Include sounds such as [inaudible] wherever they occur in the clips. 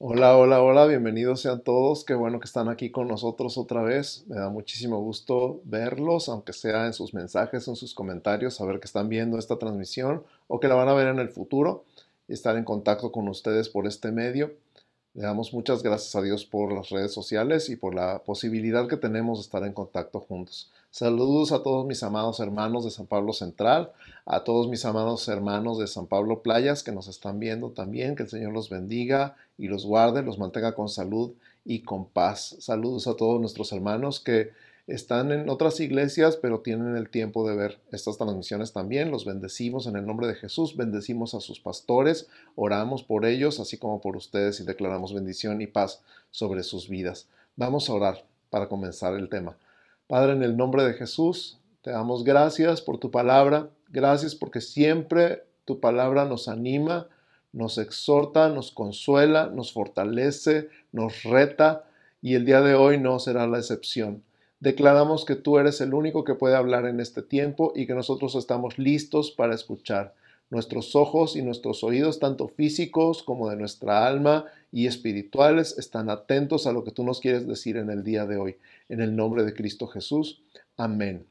Hola, hola, hola, bienvenidos sean todos. Qué bueno que están aquí con nosotros otra vez. Me da muchísimo gusto verlos, aunque sea en sus mensajes, en sus comentarios, saber que están viendo esta transmisión o que la van a ver en el futuro y estar en contacto con ustedes por este medio. Le damos muchas gracias a Dios por las redes sociales y por la posibilidad que tenemos de estar en contacto juntos. Saludos a todos mis amados hermanos de San Pablo Central, a todos mis amados hermanos de San Pablo Playas que nos están viendo también. Que el Señor los bendiga y los guarde, los mantenga con salud y con paz. Saludos a todos nuestros hermanos que están en otras iglesias, pero tienen el tiempo de ver estas transmisiones también. Los bendecimos en el nombre de Jesús, bendecimos a sus pastores, oramos por ellos, así como por ustedes, y declaramos bendición y paz sobre sus vidas. Vamos a orar para comenzar el tema. Padre, en el nombre de Jesús, te damos gracias por tu palabra, gracias porque siempre tu palabra nos anima, nos exhorta, nos consuela, nos fortalece, nos reta, y el día de hoy no será la excepción. Declaramos que tú eres el único que puede hablar en este tiempo y que nosotros estamos listos para escuchar. Nuestros ojos y nuestros oídos, tanto físicos como de nuestra alma y espirituales, están atentos a lo que tú nos quieres decir en el día de hoy. En el nombre de Cristo Jesús. Amén.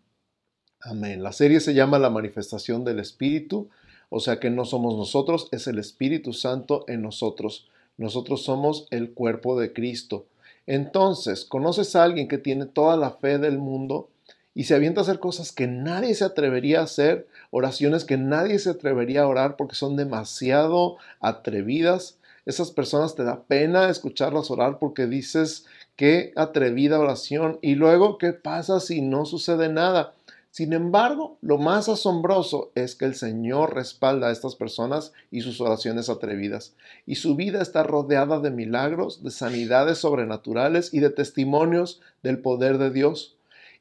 Amén. La serie se llama La manifestación del Espíritu, o sea que no somos nosotros, es el Espíritu Santo en nosotros. Nosotros somos el cuerpo de Cristo. Entonces, conoces a alguien que tiene toda la fe del mundo y se avienta a hacer cosas que nadie se atrevería a hacer, oraciones que nadie se atrevería a orar porque son demasiado atrevidas. Esas personas te da pena escucharlas orar porque dices, qué atrevida oración. Y luego, ¿qué pasa si no sucede nada? Sin embargo, lo más asombroso es que el Señor respalda a estas personas y sus oraciones atrevidas, y su vida está rodeada de milagros, de sanidades sobrenaturales y de testimonios del poder de Dios.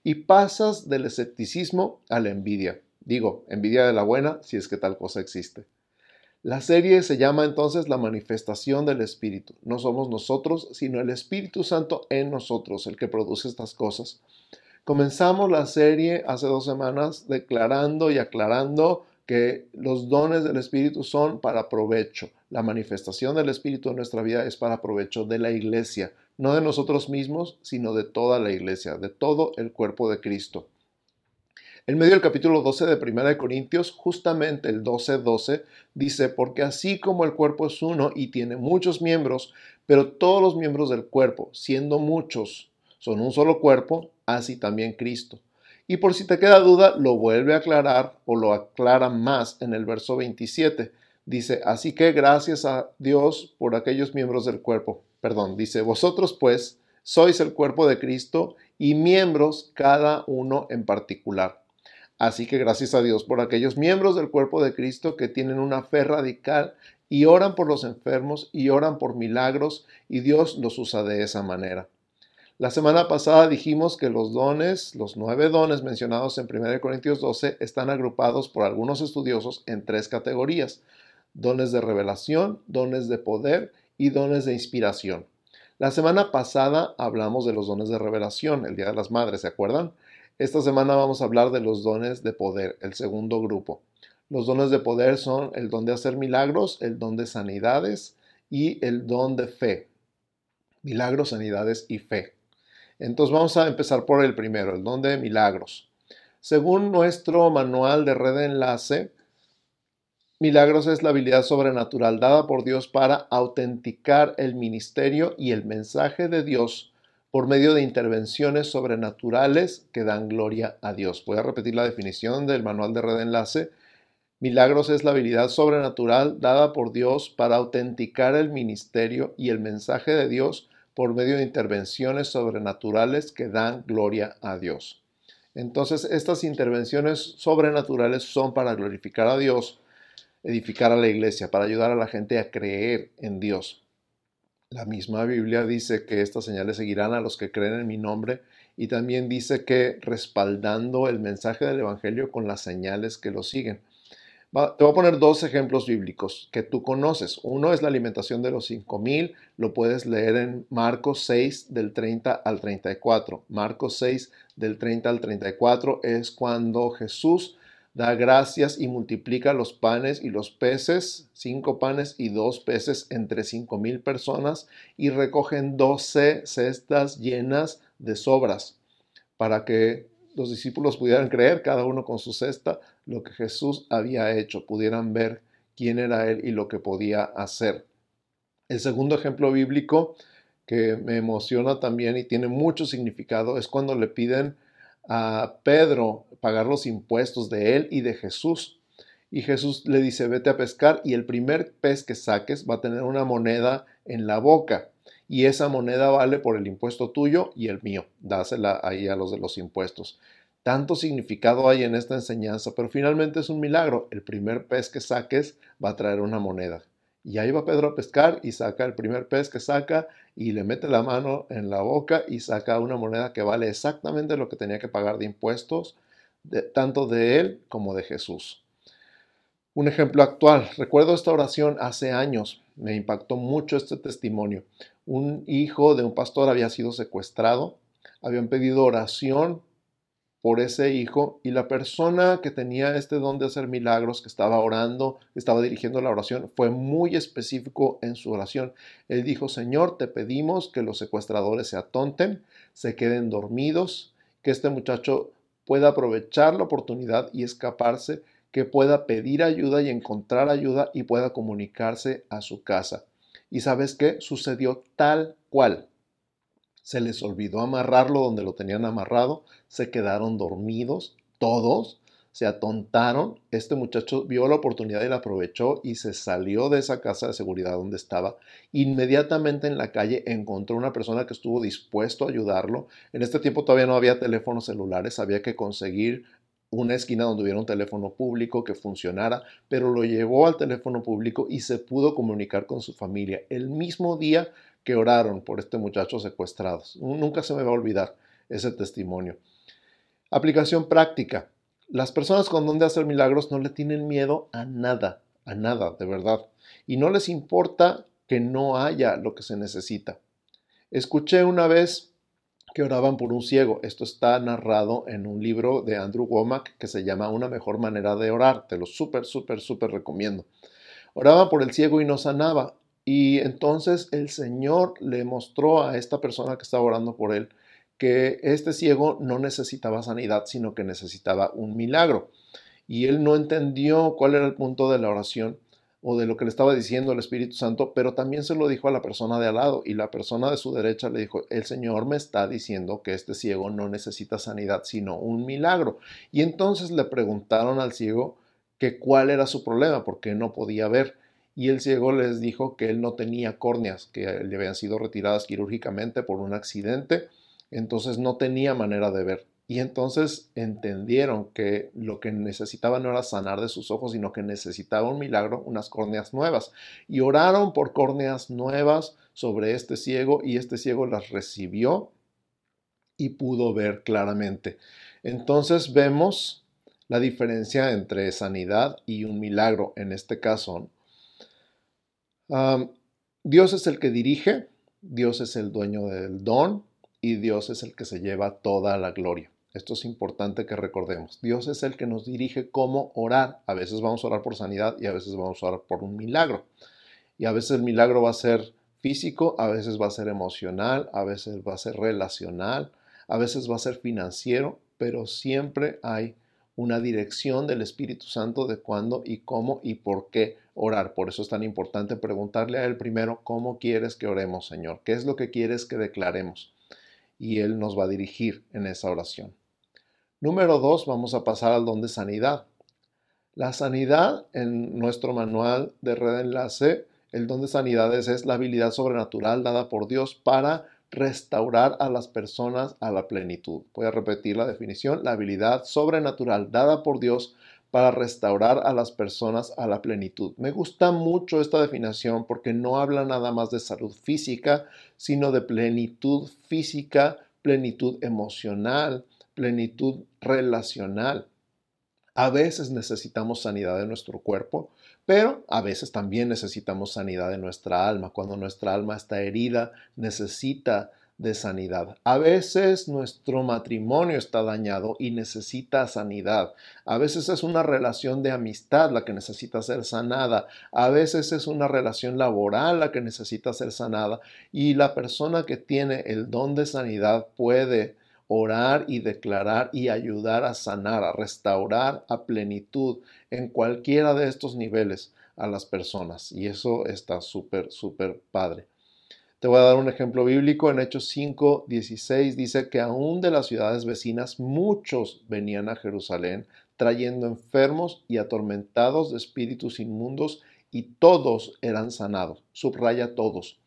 Y pasas del escepticismo a la envidia. Digo, envidia de la buena, si es que tal cosa existe. La serie se llama entonces La manifestación del Espíritu. No somos nosotros, sino el Espíritu Santo en nosotros, el que produce estas cosas. Comenzamos la serie hace dos semanas declarando y aclarando que los dones del Espíritu son para provecho. La manifestación del Espíritu en nuestra vida es para provecho de la iglesia, no de nosotros mismos, sino de toda la iglesia, de todo el cuerpo de Cristo. En medio del capítulo 12 de 1 Corintios, justamente el 12:12 dice, porque así como el cuerpo es uno y tiene muchos miembros, pero todos los miembros del cuerpo, siendo muchos, son un solo cuerpo, así también Cristo. Y por si te queda duda, lo vuelve a aclarar o lo aclara más en el verso 27. Dice, así que gracias a Dios por aquellos miembros del cuerpo. Perdón, dice, vosotros pues sois el cuerpo de Cristo y miembros cada uno en particular. Así que gracias a Dios por aquellos miembros del cuerpo de Cristo que tienen una fe radical y oran por los enfermos y oran por milagros y Dios los usa de esa manera. La semana pasada dijimos que los dones, los nueve dones mencionados en 1 Corintios 12, están agrupados por algunos estudiosos en tres categorías. Dones de revelación, dones de poder y dones de inspiración. La semana pasada hablamos de los dones de revelación, el Día de las Madres, ¿se acuerdan? Esta semana vamos a hablar de los dones de poder, el segundo grupo. Los dones de poder son el don de hacer milagros, el don de sanidades y el don de fe. Milagros, sanidades y fe. Entonces vamos a empezar por el primero, el don de milagros. Según nuestro manual de red de enlace, milagros es la habilidad sobrenatural dada por Dios para autenticar el ministerio y el mensaje de Dios por medio de intervenciones sobrenaturales que dan gloria a Dios. Voy a repetir la definición del manual de red enlace. Milagros es la habilidad sobrenatural dada por Dios para autenticar el ministerio y el mensaje de Dios por medio de intervenciones sobrenaturales que dan gloria a Dios. Entonces, estas intervenciones sobrenaturales son para glorificar a Dios, edificar a la iglesia, para ayudar a la gente a creer en Dios. La misma Biblia dice que estas señales seguirán a los que creen en mi nombre y también dice que respaldando el mensaje del Evangelio con las señales que lo siguen te voy a poner dos ejemplos bíblicos que tú conoces. Uno es la alimentación de los 5000, lo puedes leer en Marcos 6 del 30 al 34. Marcos 6 del 30 al 34 es cuando Jesús da gracias y multiplica los panes y los peces, cinco panes y dos peces entre cinco mil personas, y recogen doce cestas llenas de sobras, para que los discípulos pudieran creer, cada uno con su cesta, lo que Jesús había hecho, pudieran ver quién era Él y lo que podía hacer. El segundo ejemplo bíblico que me emociona también y tiene mucho significado es cuando le piden a Pedro pagar los impuestos de él y de Jesús. Y Jesús le dice, vete a pescar y el primer pez que saques va a tener una moneda en la boca. Y esa moneda vale por el impuesto tuyo y el mío. Dásela ahí a los de los impuestos. Tanto significado hay en esta enseñanza, pero finalmente es un milagro. El primer pez que saques va a traer una moneda. Y ahí va Pedro a pescar y saca el primer pez que saca y le mete la mano en la boca y saca una moneda que vale exactamente lo que tenía que pagar de impuestos, tanto de él como de Jesús. Un ejemplo actual, recuerdo esta oración hace años, me impactó mucho este testimonio. Un hijo de un pastor había sido secuestrado, habían pedido oración por ese hijo y la persona que tenía este don de hacer milagros, que estaba orando, estaba dirigiendo la oración, fue muy específico en su oración. Él dijo, Señor, te pedimos que los secuestradores se atonten, se queden dormidos, que este muchacho pueda aprovechar la oportunidad y escaparse, que pueda pedir ayuda y encontrar ayuda y pueda comunicarse a su casa. Y sabes qué? Sucedió tal cual se les olvidó amarrarlo donde lo tenían amarrado, se quedaron dormidos, todos, se atontaron. Este muchacho vio la oportunidad y la aprovechó y se salió de esa casa de seguridad donde estaba. Inmediatamente en la calle encontró una persona que estuvo dispuesto a ayudarlo. En este tiempo todavía no había teléfonos celulares, había que conseguir una esquina donde hubiera un teléfono público que funcionara, pero lo llevó al teléfono público y se pudo comunicar con su familia. El mismo día que oraron por este muchacho secuestrado. Nunca se me va a olvidar ese testimonio. Aplicación práctica. Las personas con don de hacer milagros no le tienen miedo a nada, a nada, de verdad. Y no les importa que no haya lo que se necesita. Escuché una vez que oraban por un ciego. Esto está narrado en un libro de Andrew Womack que se llama Una mejor manera de orar. Te lo súper, súper, súper recomiendo. Oraban por el ciego y no sanaba. Y entonces el Señor le mostró a esta persona que estaba orando por él que este ciego no necesitaba sanidad, sino que necesitaba un milagro. Y él no entendió cuál era el punto de la oración o de lo que le estaba diciendo el Espíritu Santo, pero también se lo dijo a la persona de al lado y la persona de su derecha le dijo, el Señor me está diciendo que este ciego no necesita sanidad, sino un milagro. Y entonces le preguntaron al ciego que cuál era su problema, porque no podía ver y el ciego les dijo que él no tenía córneas, que le habían sido retiradas quirúrgicamente por un accidente, entonces no tenía manera de ver. Y entonces entendieron que lo que necesitaba no era sanar de sus ojos, sino que necesitaba un milagro, unas córneas nuevas. Y oraron por córneas nuevas sobre este ciego y este ciego las recibió y pudo ver claramente. Entonces vemos la diferencia entre sanidad y un milagro en este caso. Dios es el que dirige, Dios es el dueño del don y Dios es el que se lleva toda la gloria. Esto es importante que recordemos. Dios es el que nos dirige cómo orar. A veces vamos a orar por sanidad y a veces vamos a orar por un milagro. Y a veces el milagro va a ser físico, a veces va a ser emocional, a veces va a ser relacional, a veces va a ser financiero, pero siempre hay una dirección del Espíritu Santo de cuándo y cómo y por qué orar. Por eso es tan importante preguntarle a Él primero, ¿cómo quieres que oremos, Señor? ¿Qué es lo que quieres que declaremos? Y Él nos va a dirigir en esa oración. Número dos, vamos a pasar al don de sanidad. La sanidad en nuestro manual de red enlace, el don de sanidades es la habilidad sobrenatural dada por Dios para restaurar a las personas a la plenitud. Voy a repetir la definición, la habilidad sobrenatural dada por Dios para restaurar a las personas a la plenitud. Me gusta mucho esta definición porque no habla nada más de salud física, sino de plenitud física, plenitud emocional, plenitud relacional. A veces necesitamos sanidad de nuestro cuerpo, pero a veces también necesitamos sanidad de nuestra alma. Cuando nuestra alma está herida, necesita de sanidad. A veces nuestro matrimonio está dañado y necesita sanidad. A veces es una relación de amistad la que necesita ser sanada. A veces es una relación laboral la que necesita ser sanada. Y la persona que tiene el don de sanidad puede orar y declarar y ayudar a sanar, a restaurar a plenitud en cualquiera de estos niveles a las personas. Y eso está súper, súper padre. Te voy a dar un ejemplo bíblico. En Hechos 5, 16 dice que aún de las ciudades vecinas muchos venían a Jerusalén trayendo enfermos y atormentados de espíritus inmundos y todos eran sanados. Subraya todos.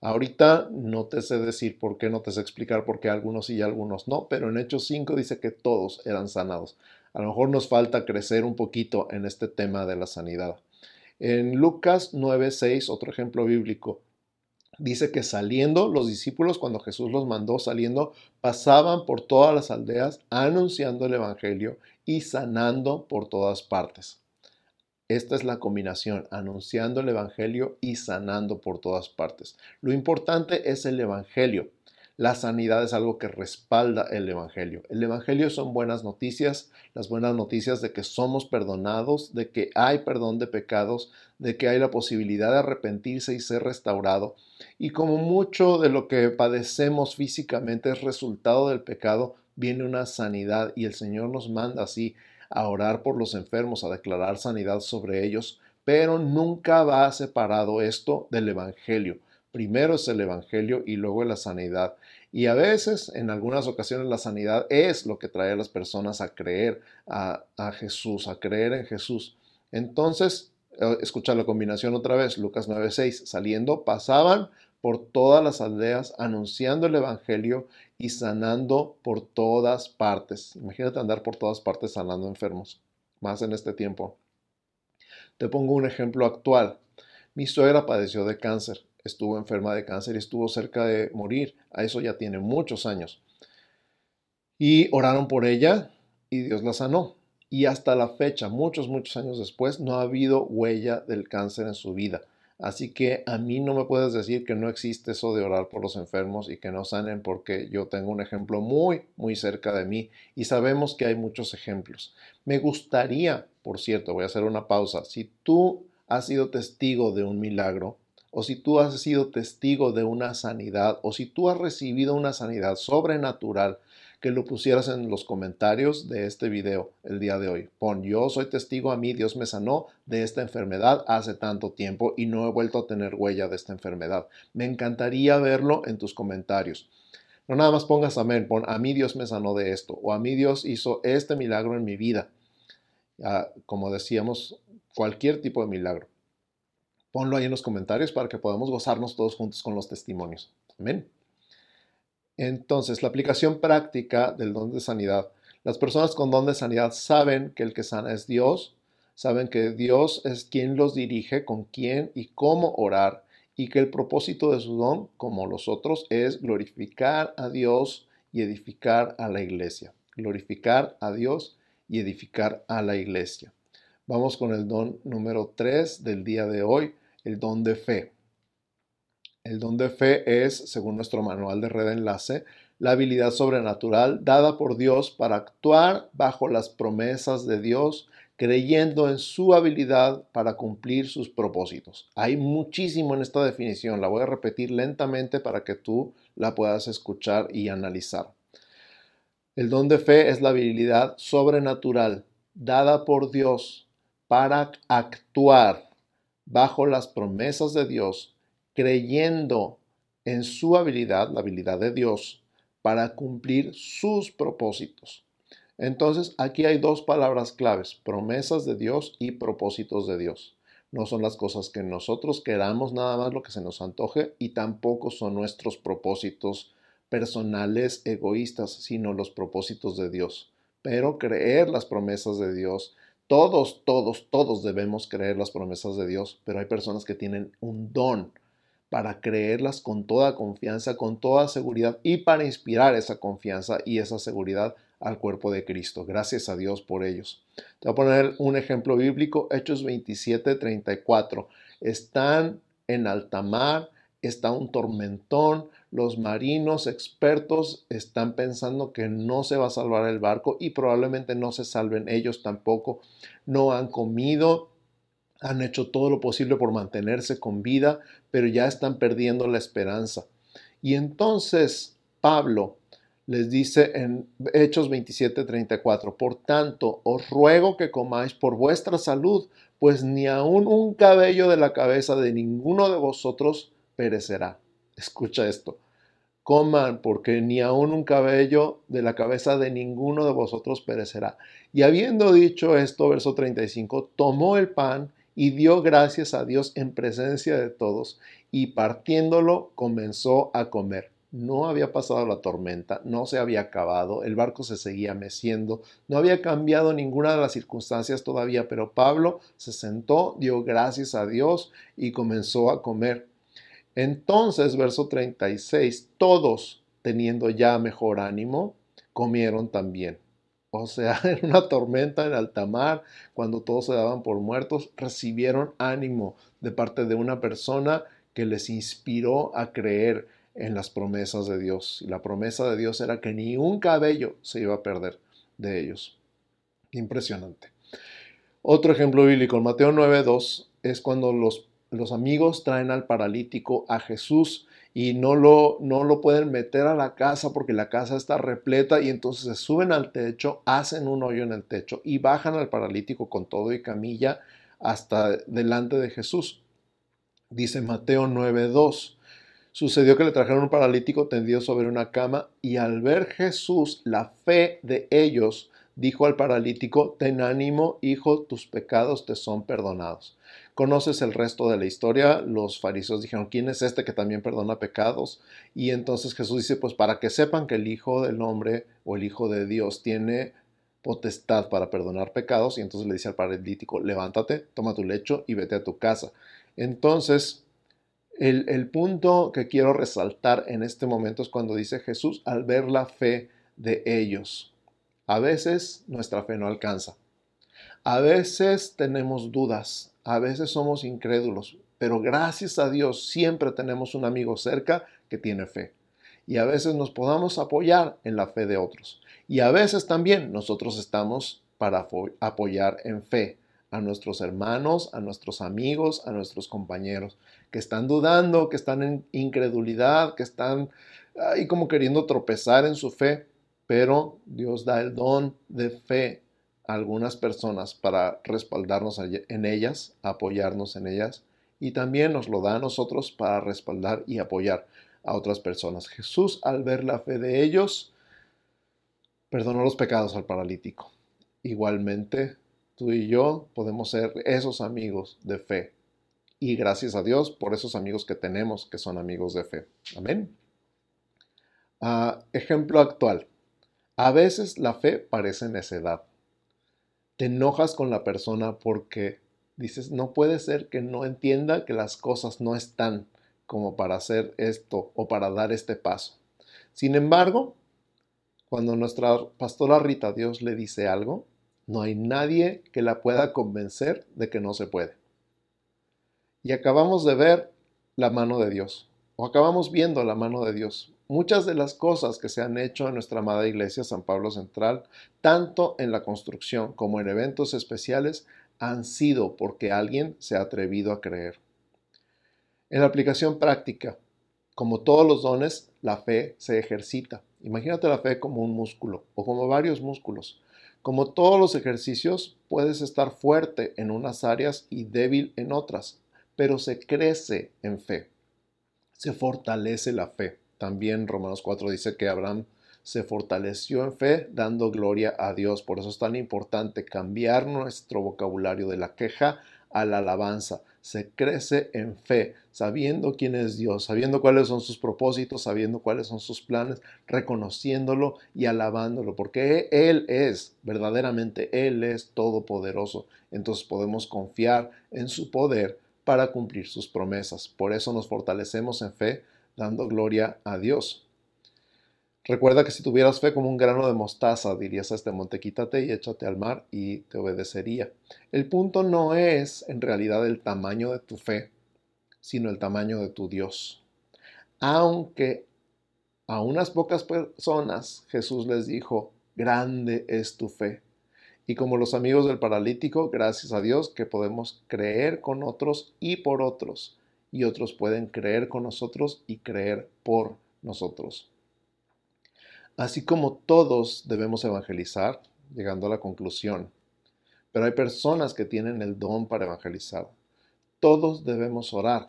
Ahorita no te sé decir por qué, no te sé explicar por qué algunos sí y algunos no, pero en Hechos 5 dice que todos eran sanados. A lo mejor nos falta crecer un poquito en este tema de la sanidad. En Lucas 9:6, otro ejemplo bíblico, dice que saliendo los discípulos, cuando Jesús los mandó saliendo, pasaban por todas las aldeas anunciando el Evangelio y sanando por todas partes. Esta es la combinación, anunciando el Evangelio y sanando por todas partes. Lo importante es el Evangelio. La sanidad es algo que respalda el Evangelio. El Evangelio son buenas noticias, las buenas noticias de que somos perdonados, de que hay perdón de pecados, de que hay la posibilidad de arrepentirse y ser restaurado. Y como mucho de lo que padecemos físicamente es resultado del pecado, viene una sanidad y el Señor nos manda así a orar por los enfermos, a declarar sanidad sobre ellos, pero nunca va separado esto del Evangelio. Primero es el Evangelio y luego la sanidad. Y a veces, en algunas ocasiones, la sanidad es lo que trae a las personas a creer a, Jesús, a creer en Jesús. Entonces, eh, escucha la combinación otra vez, Lucas 9:6, saliendo, pasaban por todas las aldeas anunciando el Evangelio y sanando por todas partes. Imagínate andar por todas partes sanando enfermos, más en este tiempo. Te pongo un ejemplo actual. Mi suegra padeció de cáncer estuvo enferma de cáncer y estuvo cerca de morir. A eso ya tiene muchos años. Y oraron por ella y Dios la sanó. Y hasta la fecha, muchos, muchos años después, no ha habido huella del cáncer en su vida. Así que a mí no me puedes decir que no existe eso de orar por los enfermos y que no sanen porque yo tengo un ejemplo muy, muy cerca de mí y sabemos que hay muchos ejemplos. Me gustaría, por cierto, voy a hacer una pausa, si tú has sido testigo de un milagro, o si tú has sido testigo de una sanidad, o si tú has recibido una sanidad sobrenatural, que lo pusieras en los comentarios de este video el día de hoy. Pon, yo soy testigo a mí, Dios me sanó de esta enfermedad hace tanto tiempo y no he vuelto a tener huella de esta enfermedad. Me encantaría verlo en tus comentarios. No nada más pongas amén, pon, a mí Dios me sanó de esto, o a mí Dios hizo este milagro en mi vida. Ah, como decíamos, cualquier tipo de milagro. Ponlo ahí en los comentarios para que podamos gozarnos todos juntos con los testimonios. Amén. Entonces, la aplicación práctica del don de sanidad. Las personas con don de sanidad saben que el que sana es Dios, saben que Dios es quien los dirige, con quién y cómo orar, y que el propósito de su don, como los otros, es glorificar a Dios y edificar a la iglesia. Glorificar a Dios y edificar a la iglesia. Vamos con el don número 3 del día de hoy, el don de fe. El don de fe es, según nuestro manual de red enlace, la habilidad sobrenatural dada por Dios para actuar bajo las promesas de Dios, creyendo en su habilidad para cumplir sus propósitos. Hay muchísimo en esta definición, la voy a repetir lentamente para que tú la puedas escuchar y analizar. El don de fe es la habilidad sobrenatural dada por Dios para actuar bajo las promesas de Dios, creyendo en su habilidad, la habilidad de Dios, para cumplir sus propósitos. Entonces, aquí hay dos palabras claves, promesas de Dios y propósitos de Dios. No son las cosas que nosotros queramos nada más lo que se nos antoje y tampoco son nuestros propósitos personales egoístas, sino los propósitos de Dios. Pero creer las promesas de Dios, todos, todos, todos debemos creer las promesas de Dios, pero hay personas que tienen un don para creerlas con toda confianza, con toda seguridad y para inspirar esa confianza y esa seguridad al cuerpo de Cristo. Gracias a Dios por ellos. Te voy a poner un ejemplo bíblico, Hechos 27, 34. Están en alta mar, está un tormentón, los marinos expertos están pensando que no se va a salvar el barco y probablemente no se salven ellos tampoco. No han comido, han hecho todo lo posible por mantenerse con vida, pero ya están perdiendo la esperanza. Y entonces Pablo les dice en Hechos 27:34, por tanto, os ruego que comáis por vuestra salud, pues ni aun un cabello de la cabeza de ninguno de vosotros perecerá. Escucha esto. Coman, porque ni aun un cabello de la cabeza de ninguno de vosotros perecerá. Y habiendo dicho esto, verso 35, tomó el pan y dio gracias a Dios en presencia de todos, y partiéndolo comenzó a comer. No había pasado la tormenta, no se había acabado, el barco se seguía meciendo, no había cambiado ninguna de las circunstancias todavía, pero Pablo se sentó, dio gracias a Dios y comenzó a comer. Entonces, verso 36, todos, teniendo ya mejor ánimo, comieron también. O sea, [laughs] en una tormenta en alta mar, cuando todos se daban por muertos, recibieron ánimo de parte de una persona que les inspiró a creer en las promesas de Dios. Y la promesa de Dios era que ni un cabello se iba a perder de ellos. Impresionante. Otro ejemplo bíblico, Mateo 9.2, es cuando los los amigos traen al paralítico a Jesús y no lo, no lo pueden meter a la casa porque la casa está repleta y entonces se suben al techo, hacen un hoyo en el techo y bajan al paralítico con todo y camilla hasta delante de Jesús. Dice Mateo 9:2. Sucedió que le trajeron un paralítico tendido sobre una cama y al ver Jesús la fe de ellos, dijo al paralítico, ten ánimo, hijo, tus pecados te son perdonados. Conoces el resto de la historia, los fariseos dijeron, ¿quién es este que también perdona pecados? Y entonces Jesús dice, pues para que sepan que el Hijo del Hombre o el Hijo de Dios tiene potestad para perdonar pecados, y entonces le dice al paralítico, levántate, toma tu lecho y vete a tu casa. Entonces, el, el punto que quiero resaltar en este momento es cuando dice Jesús, al ver la fe de ellos. A veces nuestra fe no alcanza. A veces tenemos dudas, a veces somos incrédulos, pero gracias a Dios siempre tenemos un amigo cerca que tiene fe. Y a veces nos podamos apoyar en la fe de otros. Y a veces también nosotros estamos para apoyar en fe a nuestros hermanos, a nuestros amigos, a nuestros compañeros que están dudando, que están en incredulidad, que están ahí como queriendo tropezar en su fe pero Dios da el don de fe algunas personas para respaldarnos en ellas, apoyarnos en ellas, y también nos lo da a nosotros para respaldar y apoyar a otras personas. Jesús, al ver la fe de ellos, perdonó los pecados al paralítico. Igualmente, tú y yo podemos ser esos amigos de fe. Y gracias a Dios por esos amigos que tenemos que son amigos de fe. Amén. Ah, ejemplo actual. A veces la fe parece necedad. Te enojas con la persona porque dices, no puede ser que no entienda que las cosas no están como para hacer esto o para dar este paso. Sin embargo, cuando nuestra pastora Rita Dios le dice algo, no hay nadie que la pueda convencer de que no se puede. Y acabamos de ver la mano de Dios, o acabamos viendo la mano de Dios. Muchas de las cosas que se han hecho en nuestra amada iglesia San Pablo Central, tanto en la construcción como en eventos especiales, han sido porque alguien se ha atrevido a creer. En la aplicación práctica, como todos los dones, la fe se ejercita. Imagínate la fe como un músculo o como varios músculos. Como todos los ejercicios, puedes estar fuerte en unas áreas y débil en otras, pero se crece en fe. Se fortalece la fe. También Romanos 4 dice que Abraham se fortaleció en fe dando gloria a Dios. Por eso es tan importante cambiar nuestro vocabulario de la queja a la alabanza. Se crece en fe, sabiendo quién es Dios, sabiendo cuáles son sus propósitos, sabiendo cuáles son sus planes, reconociéndolo y alabándolo, porque Él es, verdaderamente, Él es todopoderoso. Entonces podemos confiar en su poder para cumplir sus promesas. Por eso nos fortalecemos en fe, dando gloria a Dios. Recuerda que si tuvieras fe como un grano de mostaza, dirías a este monte, quítate y échate al mar y te obedecería. El punto no es en realidad el tamaño de tu fe, sino el tamaño de tu Dios. aunque a unas pocas personas Jesús les dijo, grande es tu fe. Y como los amigos del paralítico, gracias a Dios que podemos creer con otros y por otros. Y otros pueden creer con nosotros y creer por nosotros. Así como todos debemos evangelizar, llegando a la conclusión, pero hay personas que tienen el don para evangelizar. Todos debemos orar,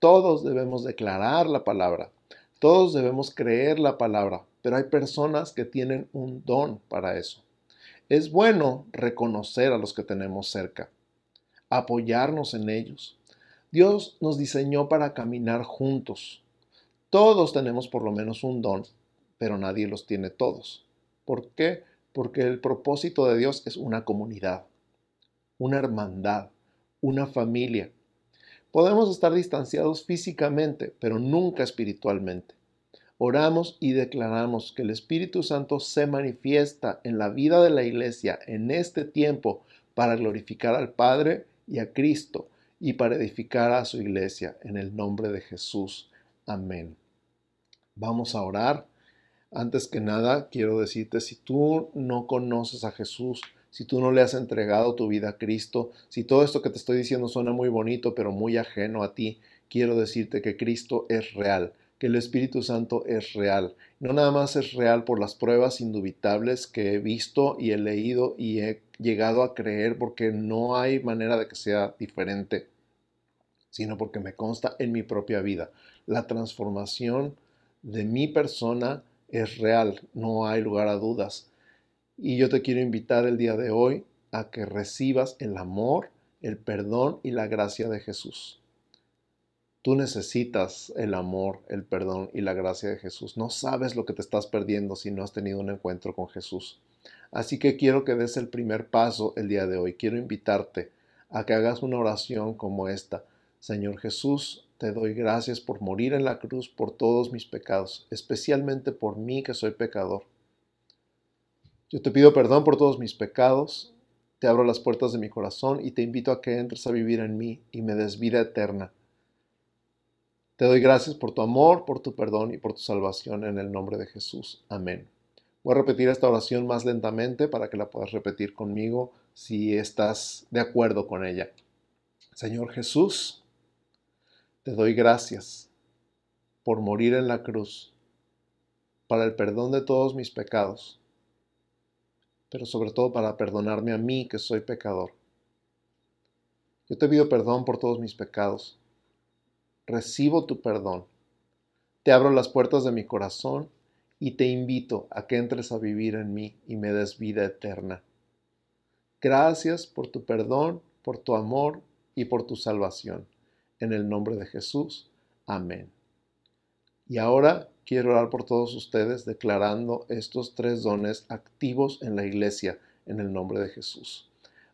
todos debemos declarar la palabra, todos debemos creer la palabra, pero hay personas que tienen un don para eso. Es bueno reconocer a los que tenemos cerca, apoyarnos en ellos. Dios nos diseñó para caminar juntos. Todos tenemos por lo menos un don, pero nadie los tiene todos. ¿Por qué? Porque el propósito de Dios es una comunidad, una hermandad, una familia. Podemos estar distanciados físicamente, pero nunca espiritualmente. Oramos y declaramos que el Espíritu Santo se manifiesta en la vida de la iglesia en este tiempo para glorificar al Padre y a Cristo y para edificar a su iglesia en el nombre de Jesús. Amén. Vamos a orar. Antes que nada, quiero decirte, si tú no conoces a Jesús, si tú no le has entregado tu vida a Cristo, si todo esto que te estoy diciendo suena muy bonito, pero muy ajeno a ti, quiero decirte que Cristo es real que el Espíritu Santo es real. No nada más es real por las pruebas indubitables que he visto y he leído y he llegado a creer porque no hay manera de que sea diferente, sino porque me consta en mi propia vida. La transformación de mi persona es real, no hay lugar a dudas. Y yo te quiero invitar el día de hoy a que recibas el amor, el perdón y la gracia de Jesús. Tú necesitas el amor, el perdón y la gracia de Jesús. No sabes lo que te estás perdiendo si no has tenido un encuentro con Jesús. Así que quiero que des el primer paso el día de hoy. Quiero invitarte a que hagas una oración como esta. Señor Jesús, te doy gracias por morir en la cruz por todos mis pecados, especialmente por mí que soy pecador. Yo te pido perdón por todos mis pecados, te abro las puertas de mi corazón y te invito a que entres a vivir en mí y me des vida eterna. Te doy gracias por tu amor, por tu perdón y por tu salvación en el nombre de Jesús. Amén. Voy a repetir esta oración más lentamente para que la puedas repetir conmigo si estás de acuerdo con ella. Señor Jesús, te doy gracias por morir en la cruz para el perdón de todos mis pecados, pero sobre todo para perdonarme a mí que soy pecador. Yo te pido perdón por todos mis pecados recibo tu perdón. Te abro las puertas de mi corazón y te invito a que entres a vivir en mí y me des vida eterna. Gracias por tu perdón, por tu amor y por tu salvación. En el nombre de Jesús. Amén. Y ahora quiero orar por todos ustedes declarando estos tres dones activos en la iglesia en el nombre de Jesús.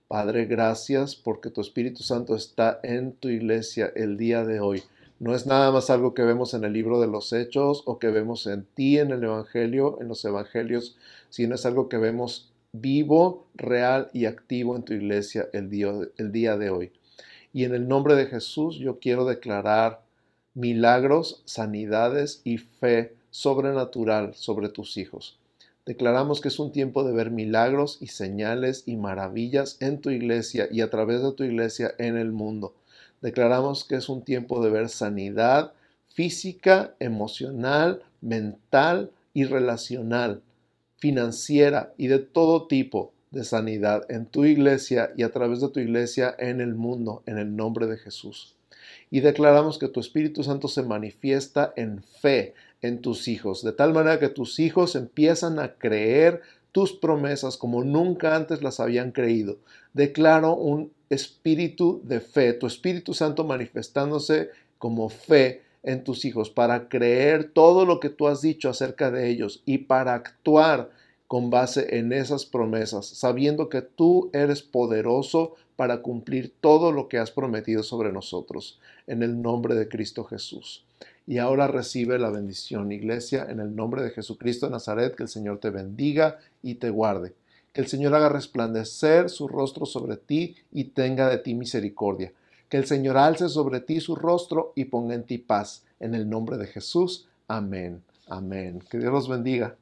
Padre, gracias porque tu Espíritu Santo está en tu iglesia el día de hoy no es nada más algo que vemos en el libro de los hechos o que vemos en ti en el Evangelio, en los Evangelios, sino es algo que vemos vivo, real y activo en tu iglesia el día, el día de hoy. Y en el nombre de Jesús yo quiero declarar milagros, sanidades y fe sobrenatural sobre tus hijos. Declaramos que es un tiempo de ver milagros y señales y maravillas en tu iglesia y a través de tu iglesia en el mundo declaramos que es un tiempo de ver sanidad física, emocional, mental y relacional, financiera y de todo tipo de sanidad en tu iglesia y a través de tu iglesia en el mundo, en el nombre de Jesús. Y declaramos que tu Espíritu Santo se manifiesta en fe en tus hijos, de tal manera que tus hijos empiezan a creer tus promesas como nunca antes las habían creído. Declaro un espíritu de fe, tu Espíritu Santo manifestándose como fe en tus hijos, para creer todo lo que tú has dicho acerca de ellos y para actuar con base en esas promesas, sabiendo que tú eres poderoso para cumplir todo lo que has prometido sobre nosotros, en el nombre de Cristo Jesús. Y ahora recibe la bendición, iglesia, en el nombre de Jesucristo de Nazaret, que el Señor te bendiga y te guarde que el Señor haga resplandecer su rostro sobre ti y tenga de ti misericordia. Que el Señor alce sobre ti su rostro y ponga en ti paz. en el nombre de Jesús. Amén. Amén. Que Dios los bendiga.